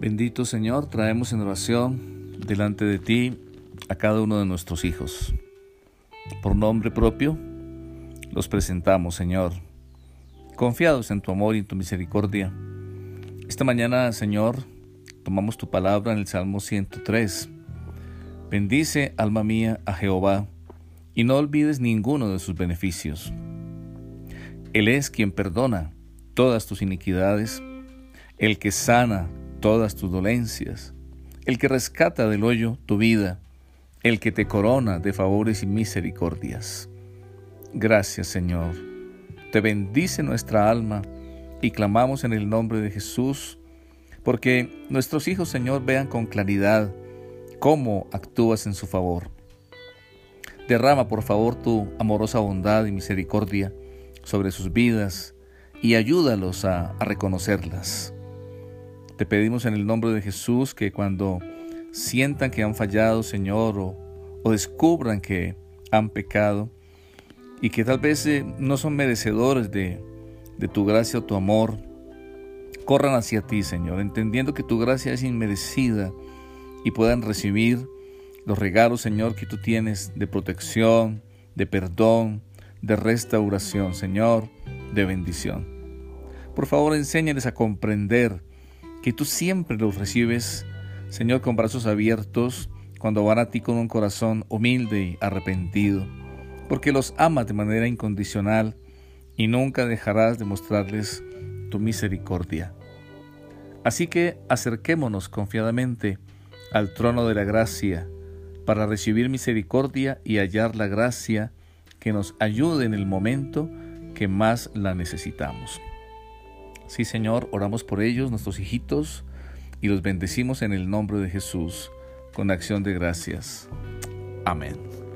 Bendito Señor, traemos en oración delante de ti a cada uno de nuestros hijos. Por nombre propio, los presentamos, Señor, confiados en tu amor y en tu misericordia. Esta mañana, Señor, tomamos tu palabra en el Salmo 103. Bendice, alma mía, a Jehová, y no olvides ninguno de sus beneficios. Él es quien perdona todas tus iniquidades, el que sana todas tus dolencias, el que rescata del hoyo tu vida, el que te corona de favores y misericordias. Gracias Señor. Te bendice nuestra alma y clamamos en el nombre de Jesús, porque nuestros hijos Señor vean con claridad cómo actúas en su favor. Derrama por favor tu amorosa bondad y misericordia sobre sus vidas y ayúdalos a, reconocerlas. Te pedimos en el nombre de Jesús que cuando sientan que han fallado, Señor, o, descubran que han pecado y que tal vez eh, no son merecedores de, de tu gracia o tu amor, corran hacia ti, Señor, entendiendo que tu gracia es inmerecida y puedan recibir los regalos, Señor, que tú tienes de protección, de perdón, de restauración, Señor, de bendición. Por favor, enséñales a comprender que tú siempre los recibes, Señor, con brazos abiertos, cuando van a ti con un corazón humilde y arrepentido, porque los amas de manera incondicional y nunca dejarás de mostrarles tu misericordia. Así que acerquémonos confiadamente al trono de la gracia para recibir misericordia y hallar la gracia que nos ayude en el momento que más la necesitamos. Sí, Señor, oramos por ellos, nuestros hijitos, y los bendecimos en el nombre de Jesús, con acción de gracias. Amén.